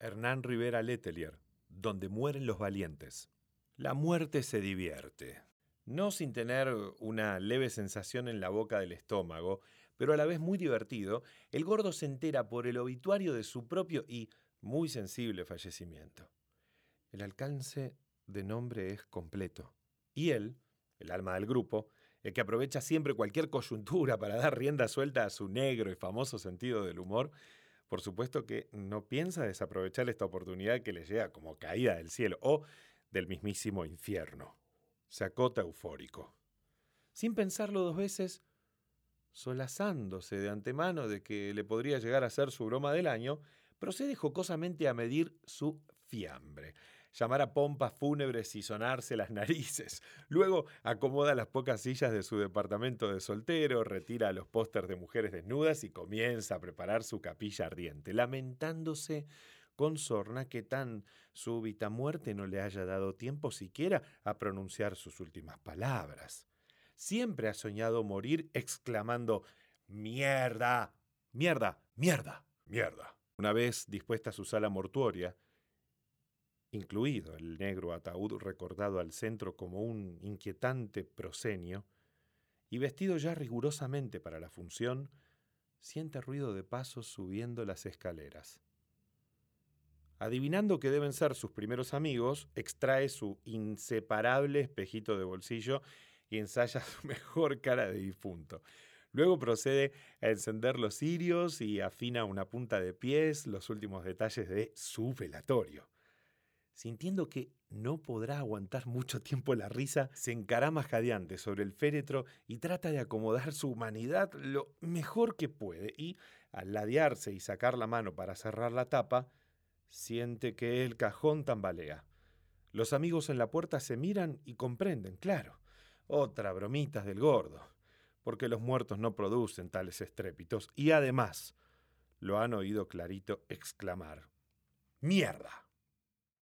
Hernán Rivera Letelier, donde mueren los valientes. La muerte se divierte. No sin tener una leve sensación en la boca del estómago, pero a la vez muy divertido, el gordo se entera por el obituario de su propio y muy sensible fallecimiento. El alcance de nombre es completo. Y él, el alma del grupo, el que aprovecha siempre cualquier coyuntura para dar rienda suelta a su negro y famoso sentido del humor, por supuesto que no piensa desaprovechar esta oportunidad que le llega como caída del cielo o del mismísimo infierno. Se eufórico. Sin pensarlo dos veces, solazándose de antemano de que le podría llegar a ser su broma del año, procede jocosamente a medir su fiambre llamar a pompas fúnebres y sonarse las narices. Luego acomoda las pocas sillas de su departamento de soltero, retira los pósters de mujeres desnudas y comienza a preparar su capilla ardiente, lamentándose con sorna que tan súbita muerte no le haya dado tiempo siquiera a pronunciar sus últimas palabras. Siempre ha soñado morir exclamando Mierda, mierda, mierda, mierda. Una vez dispuesta su sala mortuoria, incluido el negro ataúd recordado al centro como un inquietante prosenio, y vestido ya rigurosamente para la función, siente ruido de pasos subiendo las escaleras. Adivinando que deben ser sus primeros amigos, extrae su inseparable espejito de bolsillo y ensaya su mejor cara de difunto. Luego procede a encender los cirios y afina una punta de pies los últimos detalles de su velatorio. Sintiendo que no podrá aguantar mucho tiempo la risa, se encarama jadeante sobre el féretro y trata de acomodar su humanidad lo mejor que puede y, al ladearse y sacar la mano para cerrar la tapa, siente que el cajón tambalea. Los amigos en la puerta se miran y comprenden, claro. Otra bromita del gordo, porque los muertos no producen tales estrépitos y además lo han oído clarito exclamar. ¡Mierda!